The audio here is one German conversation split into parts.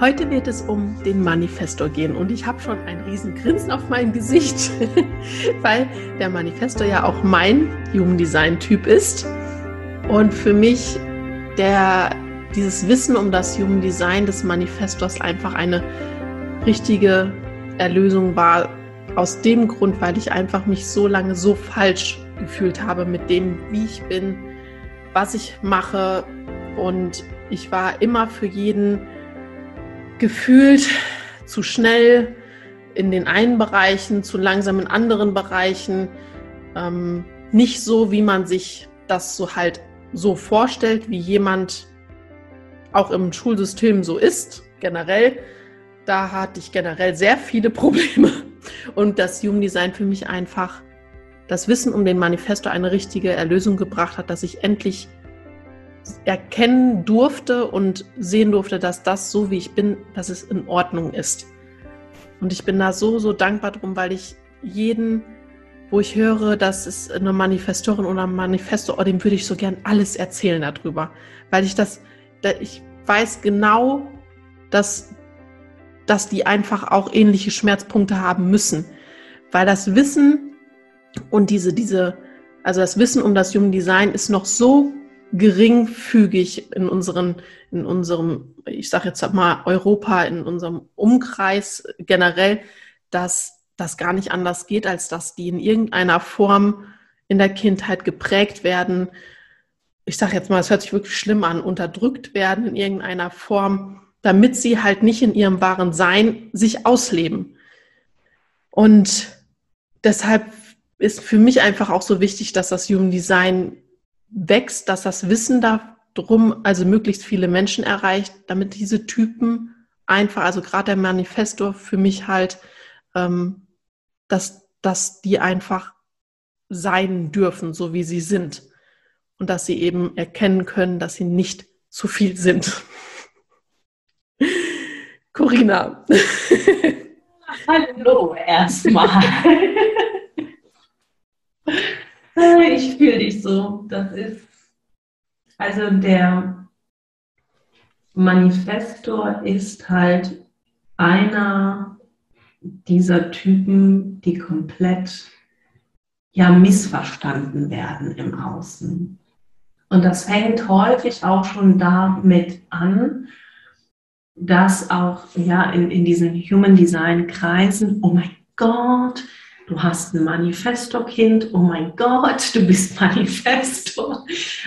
Heute wird es um den Manifestor gehen und ich habe schon ein riesen Grinsen auf meinem Gesicht, weil der Manifestor ja auch mein Human Design Typ ist. Und für mich der dieses Wissen um das Human Design des Manifestors einfach eine richtige Erlösung war aus dem Grund, weil ich einfach mich so lange so falsch gefühlt habe mit dem, wie ich bin, was ich mache. Und ich war immer für jeden gefühlt zu schnell in den einen Bereichen, zu langsam in anderen Bereichen. Ähm, nicht so, wie man sich das so halt so vorstellt, wie jemand auch im Schulsystem so ist, generell. Da hatte ich generell sehr viele Probleme. Und das Human Design für mich einfach das Wissen um den Manifesto eine richtige Erlösung gebracht hat, dass ich endlich erkennen durfte und sehen durfte, dass das so wie ich bin, dass es in Ordnung ist. Und ich bin da so, so dankbar drum, weil ich jeden, wo ich höre, dass es eine Manifestorin oder ein Manifesto, oh, dem würde ich so gern alles erzählen darüber. Weil ich das, ich weiß genau, dass, dass die einfach auch ähnliche Schmerzpunkte haben müssen. Weil das Wissen und diese, diese, also das Wissen um das Human Design ist noch so geringfügig in unseren, in unserem, ich sage jetzt mal Europa, in unserem Umkreis generell, dass das gar nicht anders geht, als dass die in irgendeiner Form in der Kindheit geprägt werden. Ich sage jetzt mal, es hört sich wirklich schlimm an, unterdrückt werden in irgendeiner Form, damit sie halt nicht in ihrem wahren Sein sich ausleben. Und deshalb ist für mich einfach auch so wichtig, dass das Human Design wächst, dass das Wissen darum, also möglichst viele Menschen erreicht, damit diese Typen einfach, also gerade der Manifestor für mich halt, ähm, dass, dass die einfach sein dürfen, so wie sie sind. Und dass sie eben erkennen können, dass sie nicht zu viel sind. Corinna. Hallo erstmal. Ich fühle dich so. Das ist also der Manifestor ist halt einer dieser Typen, die komplett ja missverstanden werden im Außen. Und das fängt häufig auch schon damit an, dass auch ja in, in diesen Human Design Kreisen, oh mein Gott, du hast ein Manifesto-Kind, oh mein Gott, du bist Manifesto.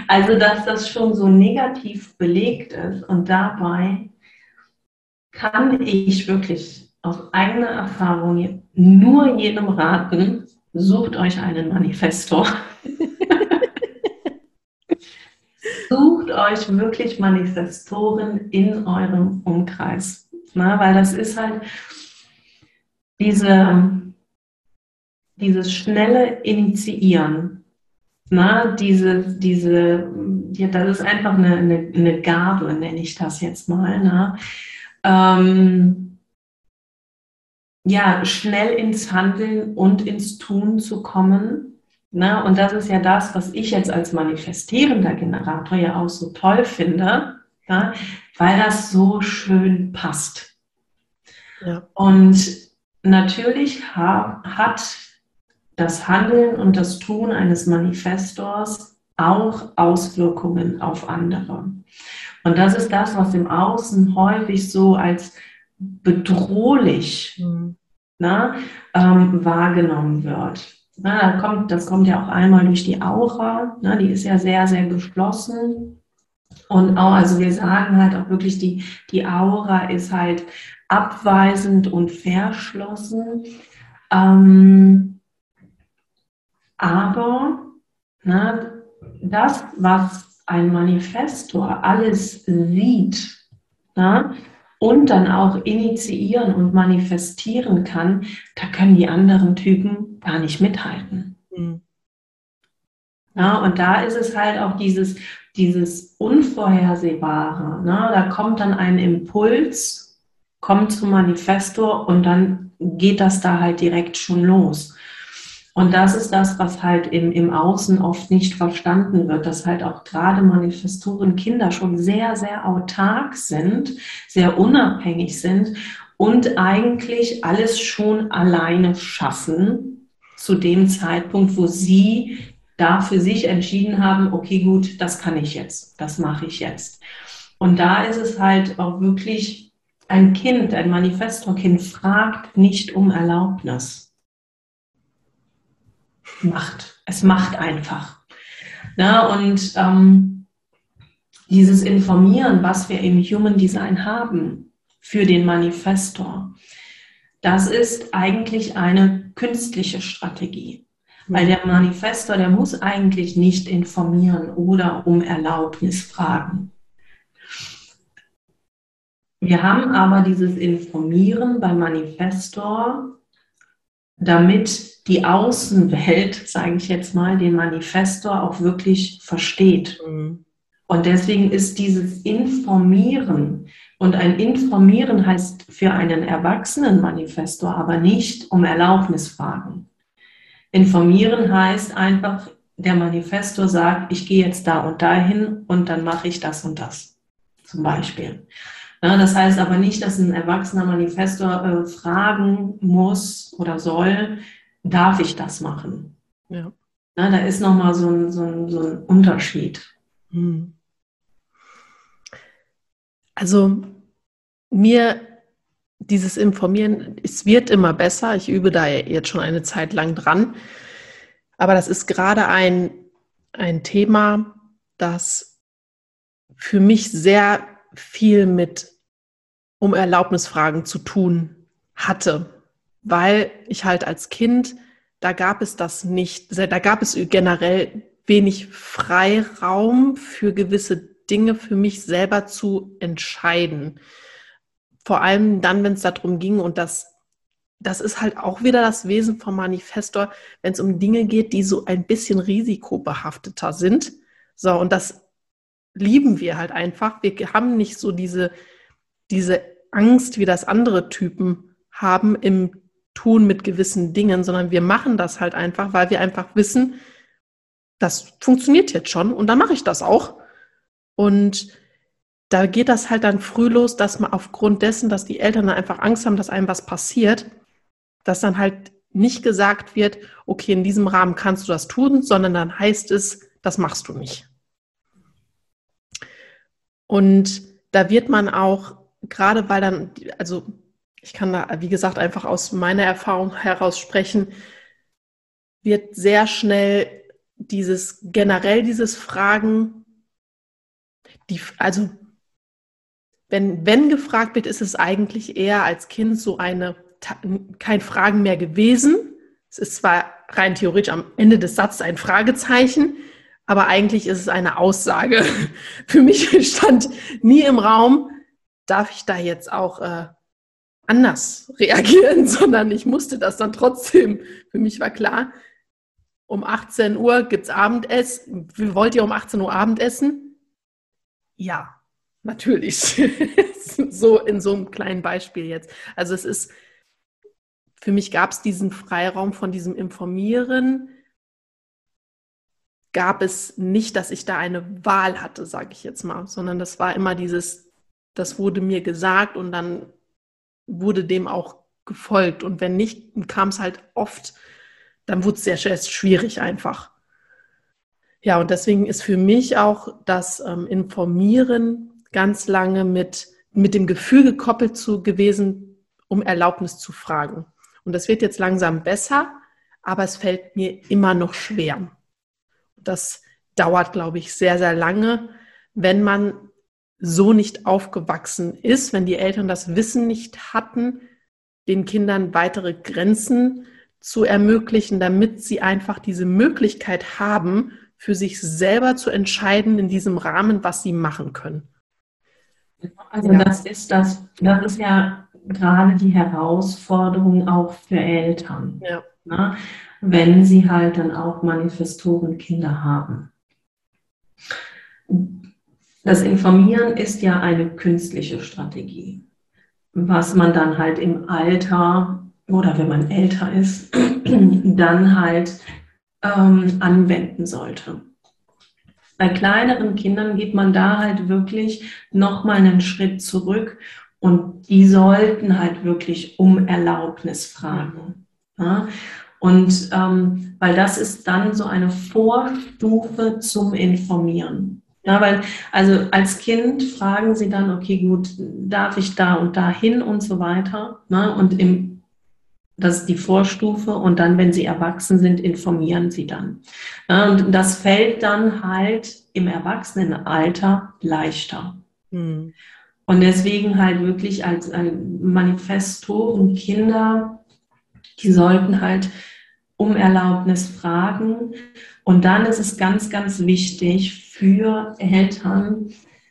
Also, dass das schon so negativ belegt ist und dabei kann ich wirklich aus eigener Erfahrung nur jedem raten, sucht euch einen Manifestor. sucht euch wirklich Manifestoren in eurem Umkreis. Na, weil das ist halt diese, dieses schnelle Initiieren. Na, diese, diese, ja, das ist einfach eine, eine, eine Gabe, nenne ich das jetzt mal. Na? Ähm, ja, schnell ins Handeln und ins Tun zu kommen. Ne? Und das ist ja das, was ich jetzt als manifestierender Generator ja auch so toll finde, ja? weil das so schön passt. Ja. Und natürlich ha hat das Handeln und das Tun eines Manifestors auch Auswirkungen auf andere. Und das ist das, was im Außen häufig so als bedrohlich mhm. na, ähm, wahrgenommen wird. Na, da kommt, das kommt ja auch einmal durch die Aura, na, die ist ja sehr, sehr geschlossen. Und auch, also wir sagen halt auch wirklich, die, die Aura ist halt abweisend und verschlossen. Ähm, aber na, das, was ein Manifestor alles sieht, na, und dann auch initiieren und manifestieren kann, da können die anderen Typen gar nicht mithalten. Mhm. Ja, und da ist es halt auch dieses, dieses Unvorhersehbare. Ne? Da kommt dann ein Impuls, kommt zum Manifestor und dann geht das da halt direkt schon los. Und das ist das, was halt im, im Außen oft nicht verstanden wird, dass halt auch gerade Manifestoren Kinder schon sehr, sehr autark sind, sehr unabhängig sind und eigentlich alles schon alleine schaffen zu dem Zeitpunkt, wo sie da für sich entschieden haben, okay, gut, das kann ich jetzt, das mache ich jetzt. Und da ist es halt auch wirklich ein Kind, ein Manifestorkind fragt nicht um Erlaubnis macht. Es macht einfach. Ja, und ähm, dieses Informieren, was wir im Human Design haben für den Manifestor, das ist eigentlich eine künstliche Strategie. Weil der Manifestor, der muss eigentlich nicht informieren oder um Erlaubnis fragen. Wir haben aber dieses Informieren beim Manifestor, damit die Außenwelt, sage ich jetzt mal, den Manifestor auch wirklich versteht. Mhm. Und deswegen ist dieses Informieren und ein Informieren heißt für einen erwachsenen Manifestor aber nicht um Erlaubnis fragen. Informieren heißt einfach, der Manifestor sagt, ich gehe jetzt da und dahin und dann mache ich das und das. Zum Beispiel. Das heißt aber nicht, dass ein erwachsener Manifestor äh, fragen muss oder soll, darf ich das machen? Ja. Da ist nochmal so ein, so, ein, so ein Unterschied. Hm. Also mir dieses Informieren, es wird immer besser. Ich übe da jetzt schon eine Zeit lang dran. Aber das ist gerade ein, ein Thema, das für mich sehr viel mit um Erlaubnisfragen zu tun hatte weil ich halt als Kind, da gab es das nicht, da gab es generell wenig Freiraum für gewisse Dinge für mich selber zu entscheiden. Vor allem dann, wenn es darum ging und das das ist halt auch wieder das Wesen vom Manifestor, wenn es um Dinge geht, die so ein bisschen risikobehafteter sind. So, und das lieben wir halt einfach. Wir haben nicht so diese, diese Angst, wie das andere Typen haben im tun mit gewissen Dingen, sondern wir machen das halt einfach, weil wir einfach wissen, das funktioniert jetzt schon und dann mache ich das auch. Und da geht das halt dann früh los, dass man aufgrund dessen, dass die Eltern dann einfach Angst haben, dass einem was passiert, dass dann halt nicht gesagt wird, okay, in diesem Rahmen kannst du das tun, sondern dann heißt es, das machst du nicht. Und da wird man auch, gerade weil dann, also ich kann da, wie gesagt, einfach aus meiner Erfahrung heraus sprechen, wird sehr schnell dieses, generell dieses Fragen, die, also wenn, wenn gefragt wird, ist es eigentlich eher als Kind so eine, kein Fragen mehr gewesen. Es ist zwar rein theoretisch am Ende des Satzes ein Fragezeichen, aber eigentlich ist es eine Aussage. Für mich stand nie im Raum, darf ich da jetzt auch äh, anders reagieren, sondern ich musste das dann trotzdem. Für mich war klar, um 18 Uhr gibt es Abendessen. Wollt ihr um 18 Uhr Abendessen? Ja, natürlich. so in so einem kleinen Beispiel jetzt. Also es ist, für mich gab es diesen Freiraum von diesem Informieren, gab es nicht, dass ich da eine Wahl hatte, sage ich jetzt mal, sondern das war immer dieses, das wurde mir gesagt und dann wurde dem auch gefolgt. Und wenn nicht, kam es halt oft, dann wurde es sehr schwierig einfach. Ja, und deswegen ist für mich auch das ähm, Informieren ganz lange mit, mit dem Gefühl gekoppelt zu gewesen, um Erlaubnis zu fragen. Und das wird jetzt langsam besser, aber es fällt mir immer noch schwer. Das dauert, glaube ich, sehr, sehr lange, wenn man so nicht aufgewachsen ist, wenn die Eltern das Wissen nicht hatten, den Kindern weitere Grenzen zu ermöglichen, damit sie einfach diese Möglichkeit haben, für sich selber zu entscheiden in diesem Rahmen, was sie machen können. Also ja. das ist das, das ist ja gerade die Herausforderung auch für Eltern. Ja. Ne? Wenn sie halt dann auch Manifestorenkinder haben. Das Informieren ist ja eine künstliche Strategie, was man dann halt im Alter oder wenn man älter ist, dann halt ähm, anwenden sollte. Bei kleineren Kindern geht man da halt wirklich nochmal einen Schritt zurück und die sollten halt wirklich um Erlaubnis fragen. Ja? Und ähm, weil das ist dann so eine Vorstufe zum Informieren. Ja, weil, also als Kind fragen sie dann, okay, gut, darf ich da und da hin und so weiter. Ne? Und im, das ist die Vorstufe. Und dann, wenn sie erwachsen sind, informieren sie dann. Ja, und das fällt dann halt im Erwachsenenalter leichter. Hm. Und deswegen halt wirklich als Manifestoren Kinder, die sollten halt um Erlaubnis fragen. Und dann ist es ganz, ganz wichtig für Eltern,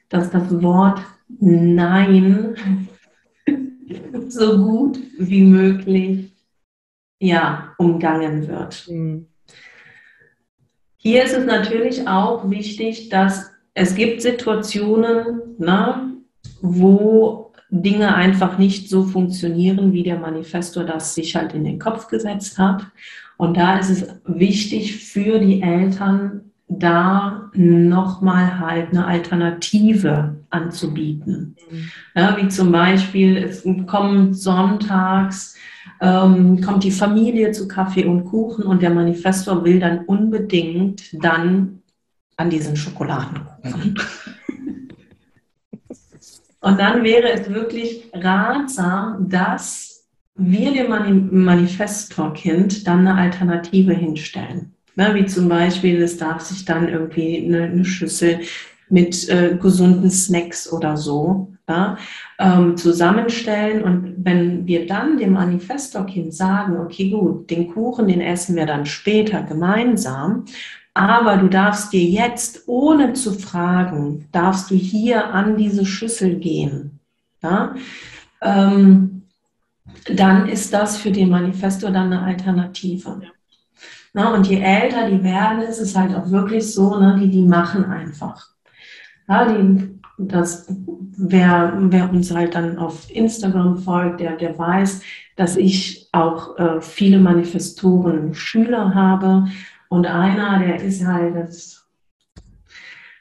dass das Wort Nein so gut wie möglich ja, umgangen wird. Mhm. Hier ist es natürlich auch wichtig, dass es gibt Situationen, ne, wo Dinge einfach nicht so funktionieren, wie der Manifestor das sich halt in den Kopf gesetzt hat. Und da ist es wichtig für die Eltern, da nochmal halt eine Alternative anzubieten. Ja, wie zum Beispiel, es kommt sonntags, ähm, kommt die Familie zu Kaffee und Kuchen und der Manifestor will dann unbedingt dann an diesen Schokoladenkuchen. Und dann wäre es wirklich ratsam, dass wir dem Manifestorkind dann eine Alternative hinstellen. Ne, wie zum Beispiel, es darf sich dann irgendwie eine, eine Schüssel mit äh, gesunden Snacks oder so ja, ähm, zusammenstellen. Und wenn wir dann dem Manifestorkind sagen, okay, gut, den Kuchen, den essen wir dann später gemeinsam, aber du darfst dir jetzt, ohne zu fragen, darfst du hier an diese Schüssel gehen. Ja? Ähm, dann ist das für den Manifesto dann eine Alternative. Na, und je älter die werden, ist es halt auch wirklich so, ne, die, die machen einfach. Ja, die, das, wer, wer uns halt dann auf Instagram folgt, der, der weiß, dass ich auch äh, viele Manifestoren Schüler habe. Und einer, der ist halt, das,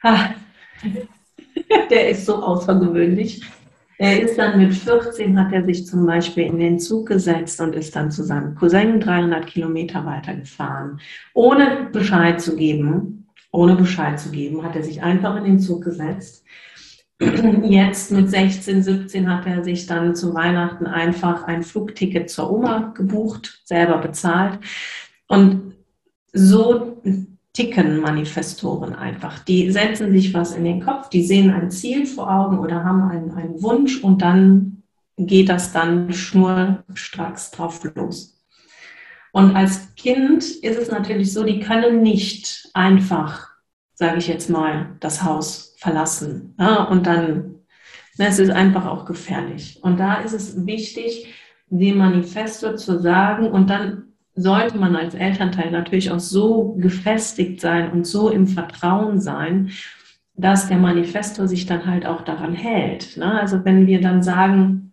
ah, der ist so außergewöhnlich. Er ist dann mit 14, hat er sich zum Beispiel in den Zug gesetzt und ist dann zu seinem Cousin 300 Kilometer weitergefahren. Ohne Bescheid zu geben, ohne Bescheid zu geben, hat er sich einfach in den Zug gesetzt. Jetzt mit 16, 17 hat er sich dann zu Weihnachten einfach ein Flugticket zur Oma gebucht, selber bezahlt. Und so ticken Manifestoren einfach. Die setzen sich was in den Kopf, die sehen ein Ziel vor Augen oder haben einen, einen Wunsch und dann geht das dann schnurstracks drauf los. Und als Kind ist es natürlich so, die können nicht einfach, sage ich jetzt mal, das Haus verlassen. Ja, und dann, ne, es ist einfach auch gefährlich. Und da ist es wichtig, dem Manifesto zu sagen und dann sollte man als Elternteil natürlich auch so gefestigt sein und so im Vertrauen sein, dass der Manifesto sich dann halt auch daran hält. Ne? Also wenn wir dann sagen,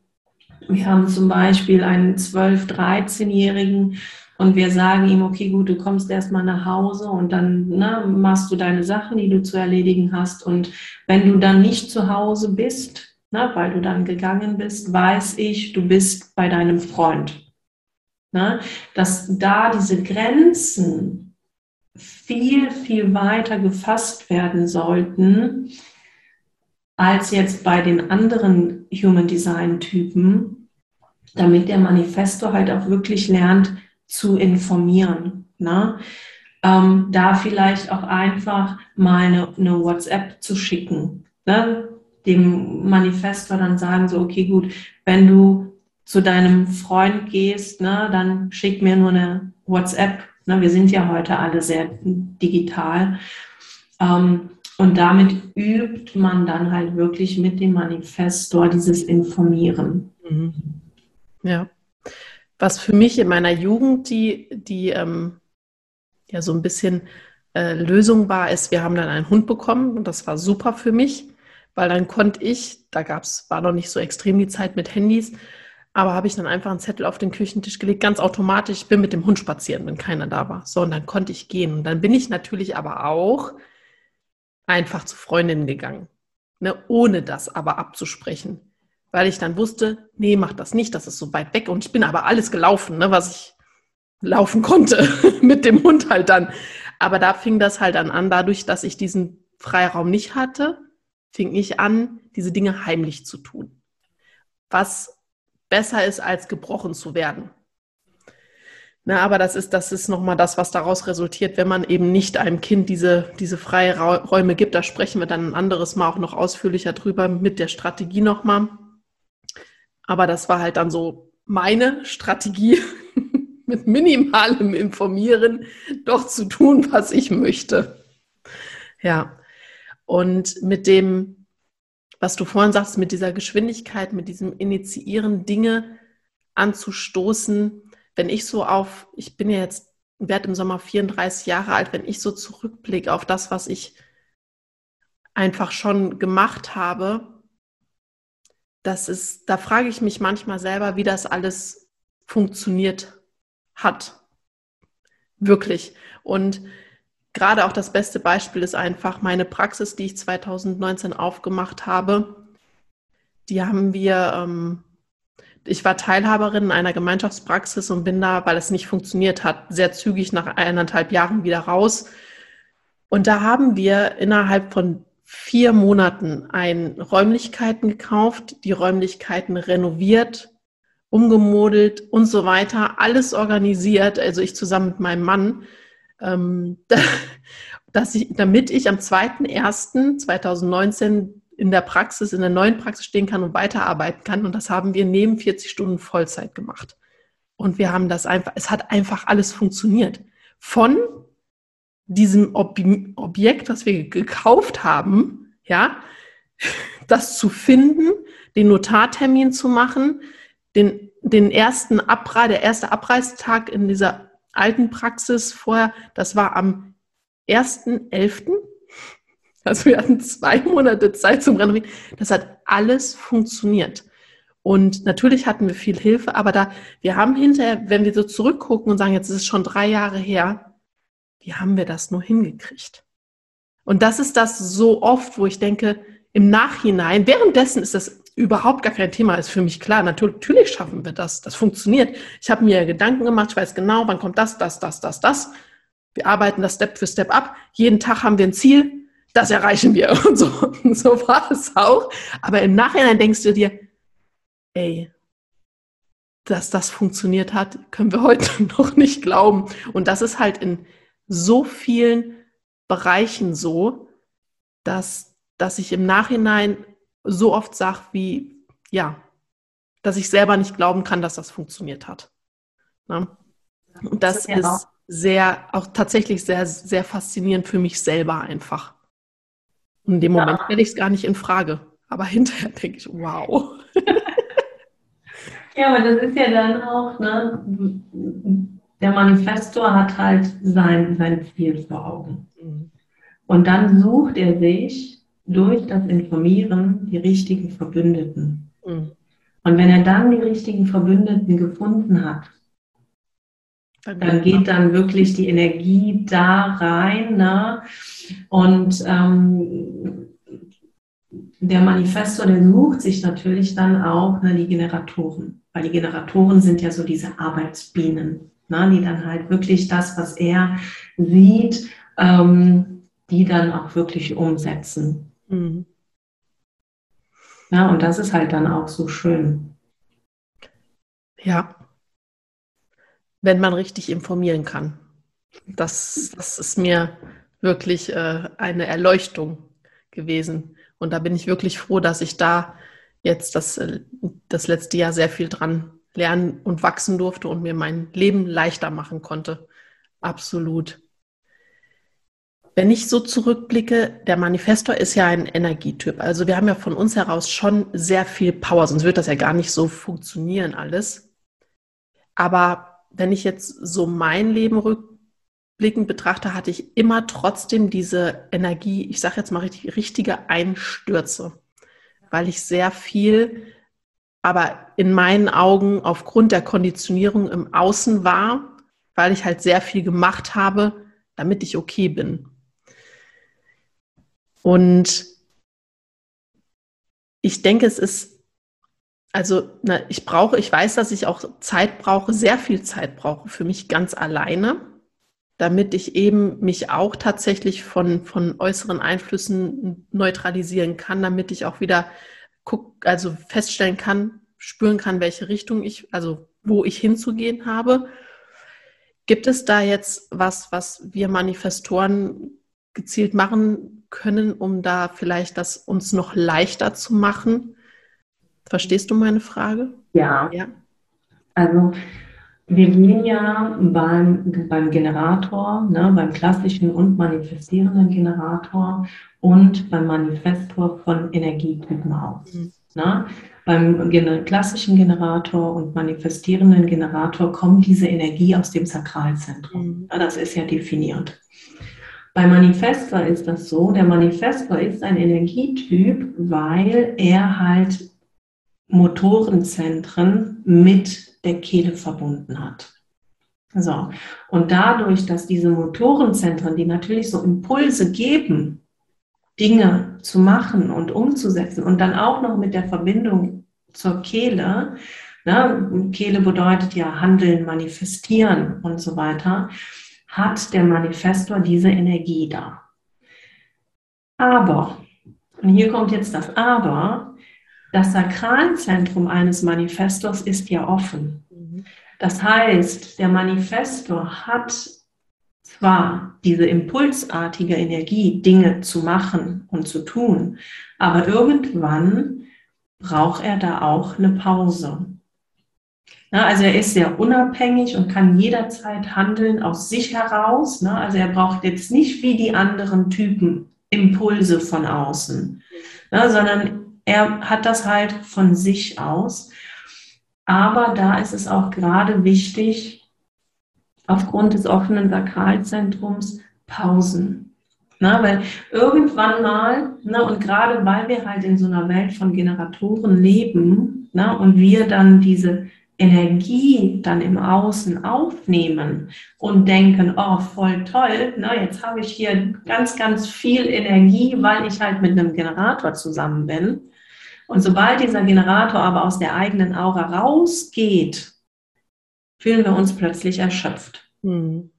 wir haben zum Beispiel einen 12-, 13-Jährigen und wir sagen ihm, okay, gut, du kommst erstmal nach Hause und dann ne, machst du deine Sachen, die du zu erledigen hast. Und wenn du dann nicht zu Hause bist, ne, weil du dann gegangen bist, weiß ich, du bist bei deinem Freund. Ne? Dass da diese Grenzen viel, viel weiter gefasst werden sollten, als jetzt bei den anderen Human Design Typen, damit der Manifesto halt auch wirklich lernt zu informieren. Ne? Ähm, da vielleicht auch einfach mal eine, eine WhatsApp zu schicken. Ne? Dem Manifesto dann sagen so, okay, gut, wenn du zu deinem Freund gehst, ne, dann schick mir nur eine WhatsApp. Ne, wir sind ja heute alle sehr digital. Ähm, und damit übt man dann halt wirklich mit dem Manifestor dieses Informieren. Mhm. Ja. Was für mich in meiner Jugend die, die ähm, ja so ein bisschen äh, Lösung war, ist, wir haben dann einen Hund bekommen und das war super für mich, weil dann konnte ich, da gab's, war noch nicht so extrem die Zeit mit Handys, aber habe ich dann einfach einen Zettel auf den Küchentisch gelegt, ganz automatisch, ich bin mit dem Hund spazieren, wenn keiner da war. So, und dann konnte ich gehen. Und dann bin ich natürlich aber auch einfach zu Freundinnen gegangen, ne, ohne das aber abzusprechen. Weil ich dann wusste, nee, mach das nicht, das ist so weit weg. Und ich bin aber alles gelaufen, ne, was ich laufen konnte, mit dem Hund halt dann. Aber da fing das halt dann an, dadurch, dass ich diesen Freiraum nicht hatte, fing ich an, diese Dinge heimlich zu tun. Was besser ist, als gebrochen zu werden. Na, aber das ist, das ist nochmal das, was daraus resultiert, wenn man eben nicht einem Kind diese, diese freie Räume gibt. Da sprechen wir dann ein anderes Mal auch noch ausführlicher drüber mit der Strategie nochmal. Aber das war halt dann so meine Strategie, mit minimalem Informieren doch zu tun, was ich möchte. Ja. Und mit dem, was du vorhin sagst, mit dieser Geschwindigkeit, mit diesem Initiieren, Dinge anzustoßen, wenn ich so auf, ich bin ja jetzt, werde im Sommer 34 Jahre alt, wenn ich so zurückblicke auf das, was ich einfach schon gemacht habe, das ist, da frage ich mich manchmal selber, wie das alles funktioniert hat. Wirklich. Und gerade auch das beste Beispiel ist einfach meine Praxis, die ich 2019 aufgemacht habe. Die haben wir, ähm, ich war Teilhaberin in einer Gemeinschaftspraxis und bin da, weil es nicht funktioniert hat, sehr zügig nach eineinhalb Jahren wieder raus. Und da haben wir innerhalb von vier Monaten ein Räumlichkeiten gekauft, die Räumlichkeiten renoviert, umgemodelt und so weiter, alles organisiert, also ich zusammen mit meinem Mann ähm, dass ich, damit ich am 2.1.2019 in der Praxis, in der neuen Praxis stehen kann und weiterarbeiten kann. Und das haben wir neben 40 Stunden Vollzeit gemacht. Und wir haben das einfach, es hat einfach alles funktioniert. Von diesem Ob Objekt, was wir gekauft haben, ja, das zu finden, den Notartermin zu machen, den, den ersten Abreise, der erste Abreisetag in dieser alten Praxis vorher, das war am 1.11. Also wir hatten zwei Monate Zeit zum Renovieren. Das hat alles funktioniert. Und natürlich hatten wir viel Hilfe, aber da, wir haben hinterher, wenn wir so zurückgucken und sagen, jetzt ist es schon drei Jahre her, wie haben wir das nur hingekriegt? Und das ist das so oft, wo ich denke, im Nachhinein, währenddessen ist das überhaupt gar kein Thema, ist für mich klar. Natürlich schaffen wir das. Das funktioniert. Ich habe mir Gedanken gemacht, ich weiß genau, wann kommt das, das, das, das, das. Wir arbeiten das Step für Step ab. Jeden Tag haben wir ein Ziel, das erreichen wir. Und so, so war es auch. Aber im Nachhinein denkst du dir, ey, dass das funktioniert hat, können wir heute noch nicht glauben. Und das ist halt in so vielen Bereichen so, dass, dass ich im Nachhinein so oft sage, wie, ja, dass ich selber nicht glauben kann, dass das funktioniert hat. Ne? Und das, das ist, ja ist sehr, auch tatsächlich sehr, sehr faszinierend für mich selber einfach. Und in dem ja. Moment stelle ich es gar nicht in Frage. Aber hinterher denke ich, wow. ja, aber das ist ja dann auch, ne, der Manifestor hat halt sein, sein Ziel vor Augen. Mhm. Und dann sucht er sich durch das Informieren die richtigen Verbündeten. Mhm. Und wenn er dann die richtigen Verbündeten gefunden hat, dann geht dann wirklich die Energie da rein. Ne? Und ähm, der Manifestor, der sucht sich natürlich dann auch ne, die Generatoren, weil die Generatoren sind ja so diese Arbeitsbienen, ne, die dann halt wirklich das, was er sieht, ähm, die dann auch wirklich umsetzen. Mhm. Ja, und das ist halt dann auch so schön. Ja, wenn man richtig informieren kann. Das, das ist mir wirklich äh, eine Erleuchtung gewesen. Und da bin ich wirklich froh, dass ich da jetzt das, äh, das letzte Jahr sehr viel dran lernen und wachsen durfte und mir mein Leben leichter machen konnte. Absolut. Wenn ich so zurückblicke, der Manifestor ist ja ein Energietyp. Also wir haben ja von uns heraus schon sehr viel Power, sonst wird das ja gar nicht so funktionieren alles. Aber wenn ich jetzt so mein Leben rückblickend betrachte, hatte ich immer trotzdem diese Energie, ich sage jetzt mal richtig, richtige Einstürze, weil ich sehr viel, aber in meinen Augen aufgrund der Konditionierung im Außen war, weil ich halt sehr viel gemacht habe, damit ich okay bin. Und ich denke, es ist, also na, ich brauche, ich weiß, dass ich auch Zeit brauche, sehr viel Zeit brauche für mich ganz alleine, damit ich eben mich auch tatsächlich von, von äußeren Einflüssen neutralisieren kann, damit ich auch wieder guck, also feststellen kann, spüren kann, welche Richtung ich, also wo ich hinzugehen habe. Gibt es da jetzt was, was wir Manifestoren gezielt machen können, um da vielleicht das uns noch leichter zu machen? Verstehst du meine Frage? Ja. ja. Also wir gehen ja beim, beim Generator, ne, beim klassischen und manifestierenden Generator und beim Manifestor von Energietypen aus. Mhm. Ne? Beim klassischen Generator und manifestierenden Generator kommt diese Energie aus dem Sakralzentrum. Mhm. Das ist ja definiert. Bei Manifestor ist das so, der Manifestor ist ein Energietyp, weil er halt Motorenzentren mit der Kehle verbunden hat. So. Und dadurch, dass diese Motorenzentren, die natürlich so Impulse geben, Dinge zu machen und umzusetzen und dann auch noch mit der Verbindung zur Kehle, ne, Kehle bedeutet ja handeln, manifestieren und so weiter, hat der Manifestor diese Energie da. Aber, und hier kommt jetzt das Aber, das Sakralzentrum eines Manifestors ist ja offen. Das heißt, der Manifestor hat zwar diese impulsartige Energie, Dinge zu machen und zu tun, aber irgendwann braucht er da auch eine Pause. Ne, also er ist sehr unabhängig und kann jederzeit handeln aus sich heraus. Ne? Also er braucht jetzt nicht wie die anderen Typen Impulse von außen, ne? sondern er hat das halt von sich aus. Aber da ist es auch gerade wichtig, aufgrund des offenen Sakralzentrums Pausen. Na, weil irgendwann mal, na, und gerade weil wir halt in so einer Welt von Generatoren leben na, und wir dann diese Energie dann im Außen aufnehmen und denken, oh, voll toll, na, jetzt habe ich hier ganz, ganz viel Energie, weil ich halt mit einem Generator zusammen bin. Und sobald dieser Generator aber aus der eigenen Aura rausgeht, fühlen wir uns plötzlich erschöpft. Mhm.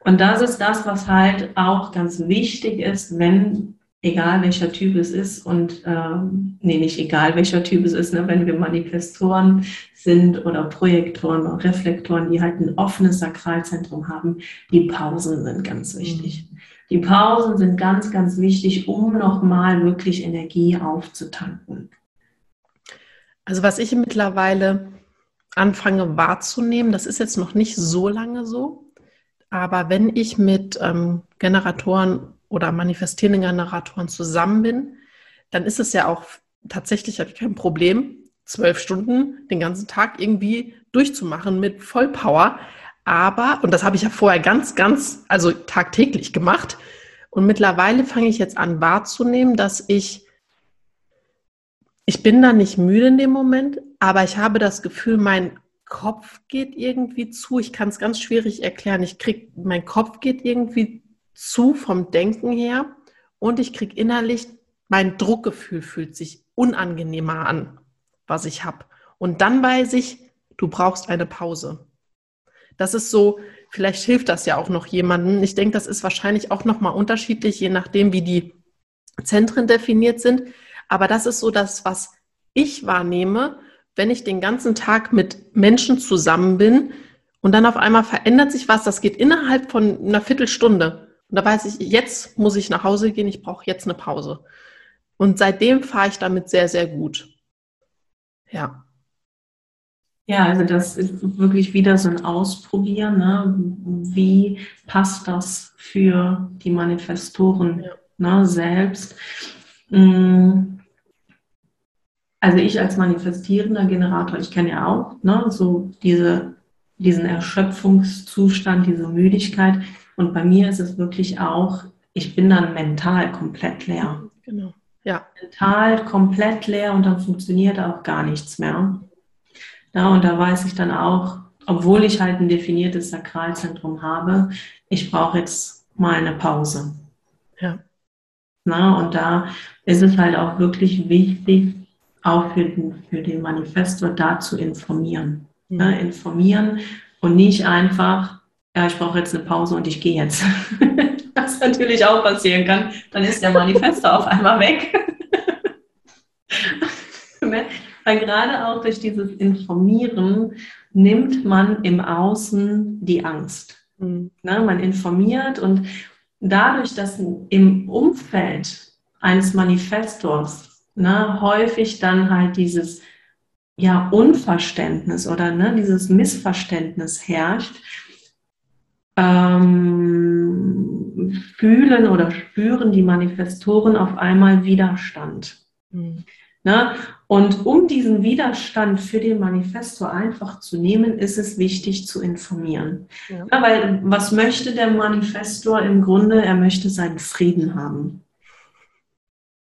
Und das ist das, was halt auch ganz wichtig ist, wenn egal welcher Typ es ist und ähm, nee, nicht egal welcher Typ es ist, ne, wenn wir Manifestoren sind oder Projektoren oder Reflektoren, die halt ein offenes Sakralzentrum haben, die Pausen sind ganz wichtig. Die Pausen sind ganz, ganz wichtig, um nochmal wirklich Energie aufzutanken. Also was ich mittlerweile anfange wahrzunehmen, das ist jetzt noch nicht so lange so, aber wenn ich mit ähm, Generatoren oder manifestierenden Generatoren zusammen bin, dann ist es ja auch tatsächlich kein Problem, zwölf Stunden den ganzen Tag irgendwie durchzumachen mit Vollpower. Aber, und das habe ich ja vorher ganz, ganz, also tagtäglich gemacht. Und mittlerweile fange ich jetzt an wahrzunehmen, dass ich, ich bin da nicht müde in dem Moment, aber ich habe das Gefühl, mein Kopf geht irgendwie zu. Ich kann es ganz schwierig erklären. Ich krieg, mein Kopf geht irgendwie zu vom Denken her und ich kriege innerlich, mein Druckgefühl fühlt sich unangenehmer an, was ich habe. Und dann weiß ich, du brauchst eine Pause. Das ist so, vielleicht hilft das ja auch noch jemandem. Ich denke, das ist wahrscheinlich auch nochmal unterschiedlich, je nachdem, wie die Zentren definiert sind. Aber das ist so das, was ich wahrnehme, wenn ich den ganzen Tag mit Menschen zusammen bin und dann auf einmal verändert sich was, das geht innerhalb von einer Viertelstunde. Und da weiß ich, jetzt muss ich nach Hause gehen, ich brauche jetzt eine Pause. Und seitdem fahre ich damit sehr, sehr gut. Ja. Ja, also das ist wirklich wieder so ein Ausprobieren. Ne? Wie passt das für die Manifestoren ja. ne, selbst? Mm. Also ich als manifestierender Generator, ich kenne ja auch ne, so diese, diesen Erschöpfungszustand, diese Müdigkeit. Und bei mir ist es wirklich auch, ich bin dann mental komplett leer. Genau. Ja. Mental komplett leer und dann funktioniert auch gar nichts mehr. Ja, und da weiß ich dann auch, obwohl ich halt ein definiertes Sakralzentrum habe, ich brauche jetzt mal eine Pause. Ja. Na, und da ist es halt auch wirklich wichtig, auch für den, für den Manifestor da zu informieren. Mhm. Ne, informieren und nicht einfach, ja, ich brauche jetzt eine Pause und ich gehe jetzt. Was natürlich auch passieren kann, dann ist der Manifestor auf einmal weg. Ne? Weil gerade auch durch dieses Informieren nimmt man im Außen die Angst. Mhm. Ne, man informiert und dadurch, dass im Umfeld eines Manifestors ne, häufig dann halt dieses ja, Unverständnis oder ne, dieses Missverständnis herrscht, ähm, fühlen oder spüren die Manifestoren auf einmal Widerstand. Mhm. Ne? Und um diesen Widerstand für den Manifestor einfach zu nehmen, ist es wichtig zu informieren. Ja. Ja, weil was möchte der Manifestor im Grunde? Er möchte seinen Frieden haben.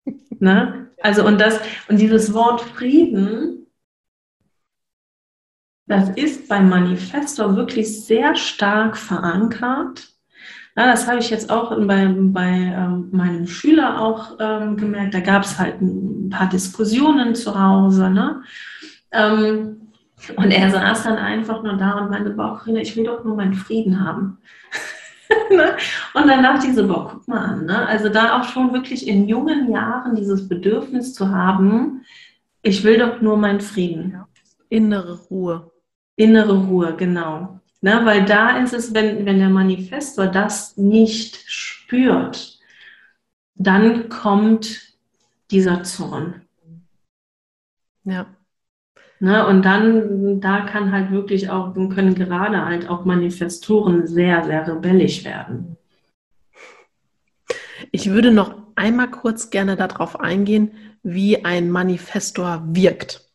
ne? Also und das und dieses Wort Frieden, das ist beim Manifestor wirklich sehr stark verankert. Ja, das habe ich jetzt auch bei, bei ähm, meinem Schüler auch ähm, gemerkt. Da gab es halt ein paar Diskussionen zu Hause. Ne? Ähm, und er saß dann einfach nur da und meinte, boah, ich will doch nur meinen Frieden haben. Ne? Und dann dachte ich so, boah, guck mal an. Ne? Also da auch schon wirklich in jungen Jahren dieses Bedürfnis zu haben, ich will doch nur meinen Frieden. Innere Ruhe. Innere Ruhe, genau. Ne? Weil da ist es, wenn, wenn der Manifestor das nicht spürt, dann kommt dieser Zorn. Ja. Ne, und dann, da kann halt wirklich auch, können gerade halt auch Manifestoren sehr, sehr rebellisch werden. Ich würde noch einmal kurz gerne darauf eingehen, wie ein Manifestor wirkt.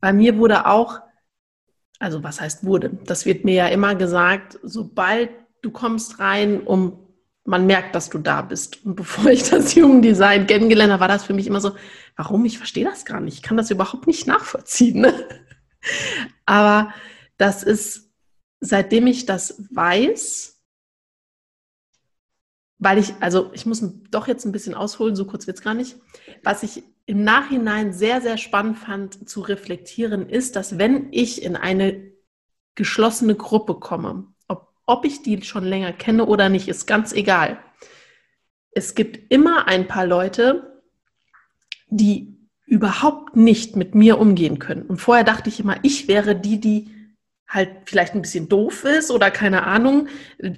Bei mir wurde auch, also was heißt wurde, das wird mir ja immer gesagt, sobald du kommst rein, um man merkt, dass du da bist. Und bevor ich das Jugenddesign kennengelernt habe, war das für mich immer so, warum? Ich verstehe das gar nicht. Ich kann das überhaupt nicht nachvollziehen. Ne? Aber das ist, seitdem ich das weiß, weil ich, also ich muss doch jetzt ein bisschen ausholen, so kurz wird es gar nicht. Was ich im Nachhinein sehr, sehr spannend fand zu reflektieren, ist, dass wenn ich in eine geschlossene Gruppe komme, ob ich die schon länger kenne oder nicht, ist ganz egal. Es gibt immer ein paar Leute, die überhaupt nicht mit mir umgehen können. Und vorher dachte ich immer, ich wäre die, die halt vielleicht ein bisschen doof ist oder keine Ahnung,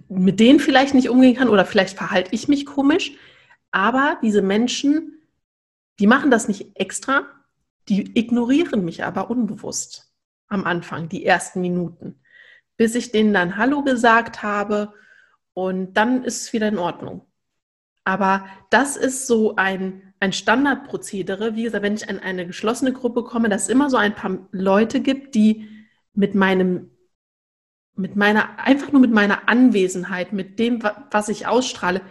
mit denen vielleicht nicht umgehen kann oder vielleicht verhalte ich mich komisch. Aber diese Menschen, die machen das nicht extra, die ignorieren mich aber unbewusst am Anfang, die ersten Minuten, bis ich denen dann Hallo gesagt habe und dann ist es wieder in Ordnung. Aber das ist so ein, ein Standardprozedere. Wie gesagt, wenn ich in eine geschlossene Gruppe komme, dass es immer so ein paar Leute gibt, die mit meinem, mit meiner, einfach nur mit meiner Anwesenheit, mit dem, was ich ausstrahle,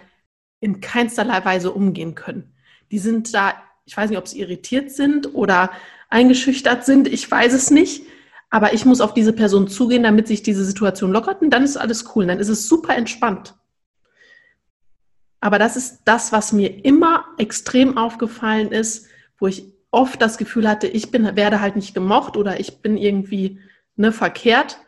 in keinsterlei Weise umgehen können. Die sind da, ich weiß nicht, ob sie irritiert sind oder eingeschüchtert sind, ich weiß es nicht. Aber ich muss auf diese Person zugehen, damit sich diese Situation lockert und dann ist alles cool. Dann ist es super entspannt. Aber das ist das, was mir immer extrem aufgefallen ist, wo ich oft das Gefühl hatte, ich bin, werde halt nicht gemocht oder ich bin irgendwie ne, verkehrt.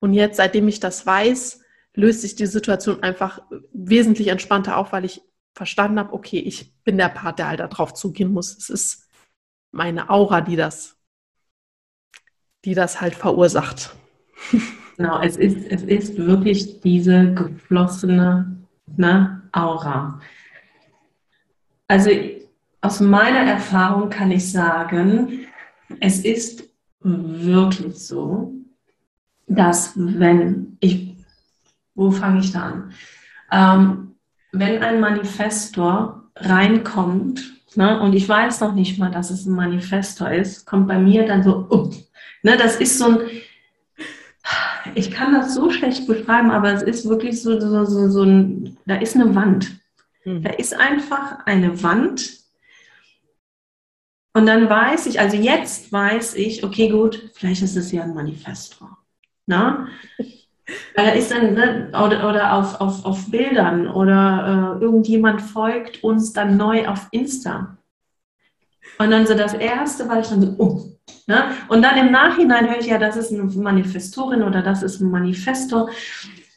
Und jetzt, seitdem ich das weiß, löst sich die Situation einfach wesentlich entspannter auf, weil ich verstanden habe, okay, ich bin der Part, der halt darauf zugehen muss. Es ist meine Aura, die das, die das halt verursacht. Genau, es ist, es ist wirklich diese geflossene ne, Aura. Also aus meiner Erfahrung kann ich sagen, es ist wirklich so, dass wenn ich, wo fange ich da an? Ähm, wenn ein Manifestor reinkommt, ne, und ich weiß noch nicht mal, dass es ein Manifestor ist, kommt bei mir dann so, uh, ne, das ist so ein, ich kann das so schlecht beschreiben, aber es ist wirklich so, so, so, so ein, da ist eine Wand. Mhm. Da ist einfach eine Wand. Und dann weiß ich, also jetzt weiß ich, okay, gut, vielleicht ist es ja ein Manifesto. Da ist dann, ne, oder, oder auf, auf, auf Bildern oder äh, irgendjemand folgt uns dann neu auf Insta. Und dann so das Erste, weil ich dann so, oh, Ne? Und dann im Nachhinein höre ich ja, das ist eine Manifestorin oder das ist ein Manifesto.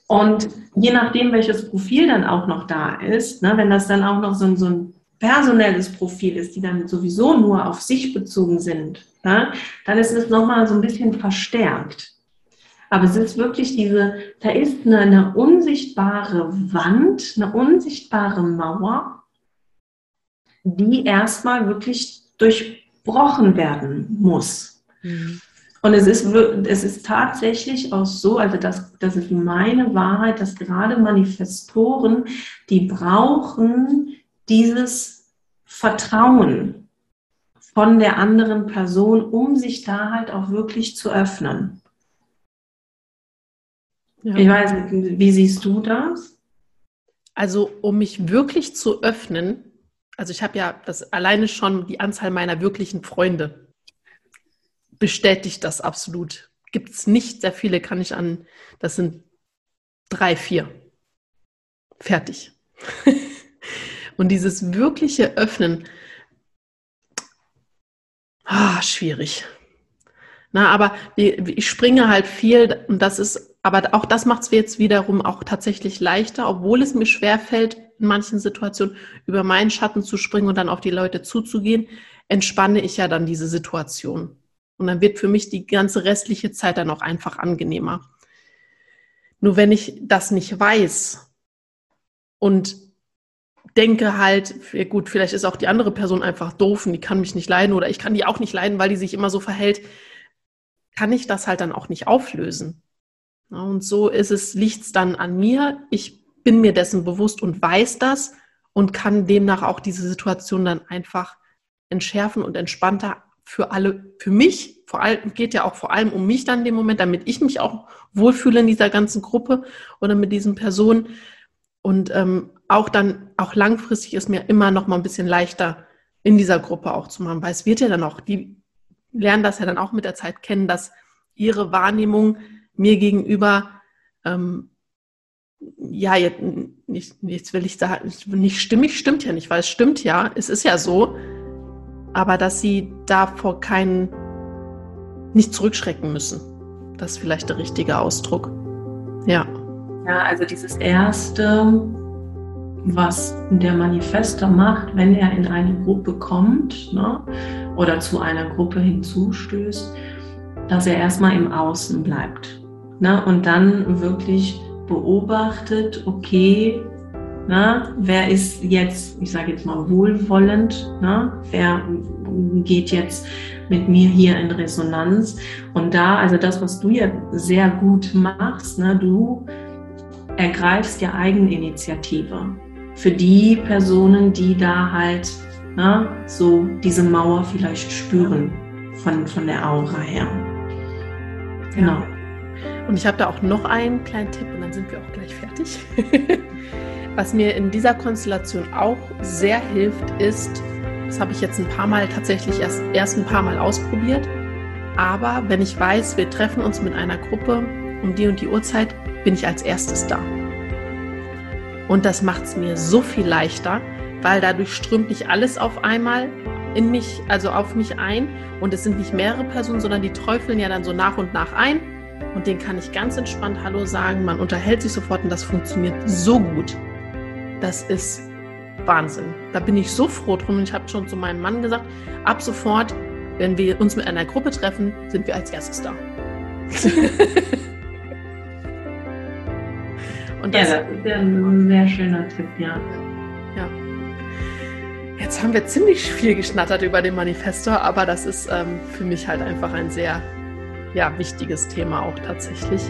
Und je nachdem, welches Profil dann auch noch da ist, ne, wenn das dann auch noch so ein, so ein personelles Profil ist, die dann sowieso nur auf sich bezogen sind, ne, dann ist es nochmal so ein bisschen verstärkt. Aber es ist wirklich diese, da ist eine, eine unsichtbare Wand, eine unsichtbare Mauer, die erstmal wirklich durch gebrochen werden muss. Mhm. Und es ist, es ist tatsächlich auch so, also das, das ist meine Wahrheit, dass gerade Manifestoren, die brauchen dieses Vertrauen von der anderen Person, um sich da halt auch wirklich zu öffnen. Ja. Ich weiß nicht, wie siehst du das? Also, um mich wirklich zu öffnen, also ich habe ja das alleine schon die Anzahl meiner wirklichen Freunde bestätigt das absolut. Gibt es nicht sehr viele, kann ich an, das sind drei, vier. Fertig. Und dieses wirkliche Öffnen, ah, schwierig. Na, aber ich springe halt viel und das ist, aber auch das macht es jetzt wiederum auch tatsächlich leichter, obwohl es mir schwer fällt, in manchen Situationen über meinen Schatten zu springen und dann auf die Leute zuzugehen, entspanne ich ja dann diese Situation. Und dann wird für mich die ganze restliche Zeit dann auch einfach angenehmer. Nur wenn ich das nicht weiß und denke halt, gut, vielleicht ist auch die andere Person einfach doof und die kann mich nicht leiden oder ich kann die auch nicht leiden, weil die sich immer so verhält, kann ich das halt dann auch nicht auflösen. Und so ist es, liegt es dann an mir. Ich bin mir dessen bewusst und weiß das und kann demnach auch diese Situation dann einfach entschärfen und entspannter für alle, für mich, vor allem, geht ja auch vor allem um mich dann in dem Moment, damit ich mich auch wohlfühle in dieser ganzen Gruppe oder mit diesen Personen. Und ähm, auch dann, auch langfristig ist mir immer noch mal ein bisschen leichter in dieser Gruppe auch zu machen, weil es wird ja dann auch, die lernen das ja dann auch mit der Zeit kennen, dass ihre Wahrnehmung mir gegenüber ähm, ja, jetzt, nicht, jetzt will ich sagen, nicht stimmig stimmt ja nicht, weil es stimmt ja, es ist ja so, aber dass sie davor keinen, nicht zurückschrecken müssen. Das ist vielleicht der richtige Ausdruck. Ja. Ja, also dieses Erste, was der Manifester macht, wenn er in eine Gruppe kommt ne, oder zu einer Gruppe hinzustößt, dass er erstmal im Außen bleibt. Ne? Und dann wirklich beobachtet, okay, na, wer ist jetzt, ich sage jetzt mal, wohlwollend? Na, wer geht jetzt mit mir hier in Resonanz? Und da, also das, was du ja sehr gut machst, ne, du ergreifst ja Eigeninitiative für die Personen, die da halt na, so diese Mauer vielleicht spüren von, von der Aura her. Genau. Und ich habe da auch noch einen kleinen Tipp und dann sind wir auch gleich fertig. Was mir in dieser Konstellation auch sehr hilft, ist, das habe ich jetzt ein paar Mal tatsächlich erst, erst ein paar Mal ausprobiert, aber wenn ich weiß, wir treffen uns mit einer Gruppe um die und die Uhrzeit, bin ich als erstes da. Und das macht es mir so viel leichter, weil dadurch strömt nicht alles auf einmal in mich, also auf mich ein. Und es sind nicht mehrere Personen, sondern die träufeln ja dann so nach und nach ein. Und denen kann ich ganz entspannt Hallo sagen. Man unterhält sich sofort und das funktioniert so gut das ist Wahnsinn. Da bin ich so froh drum. Und ich habe schon zu meinem Mann gesagt, ab sofort, wenn wir uns mit einer Gruppe treffen, sind wir als erstes da. Und das, ja, das ist ein sehr schöner Tipp, ja. Ja. Jetzt haben wir ziemlich viel geschnattert über den Manifestor, aber das ist ähm, für mich halt einfach ein sehr ja, wichtiges Thema auch tatsächlich.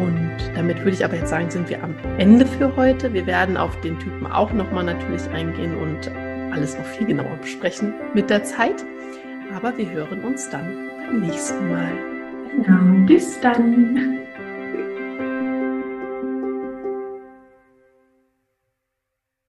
Und damit würde ich aber jetzt sagen, sind wir am Ende für heute. Wir werden auf den Typen auch nochmal natürlich eingehen und alles noch viel genauer besprechen mit der Zeit. Aber wir hören uns dann beim nächsten Mal. Genau, bis dann.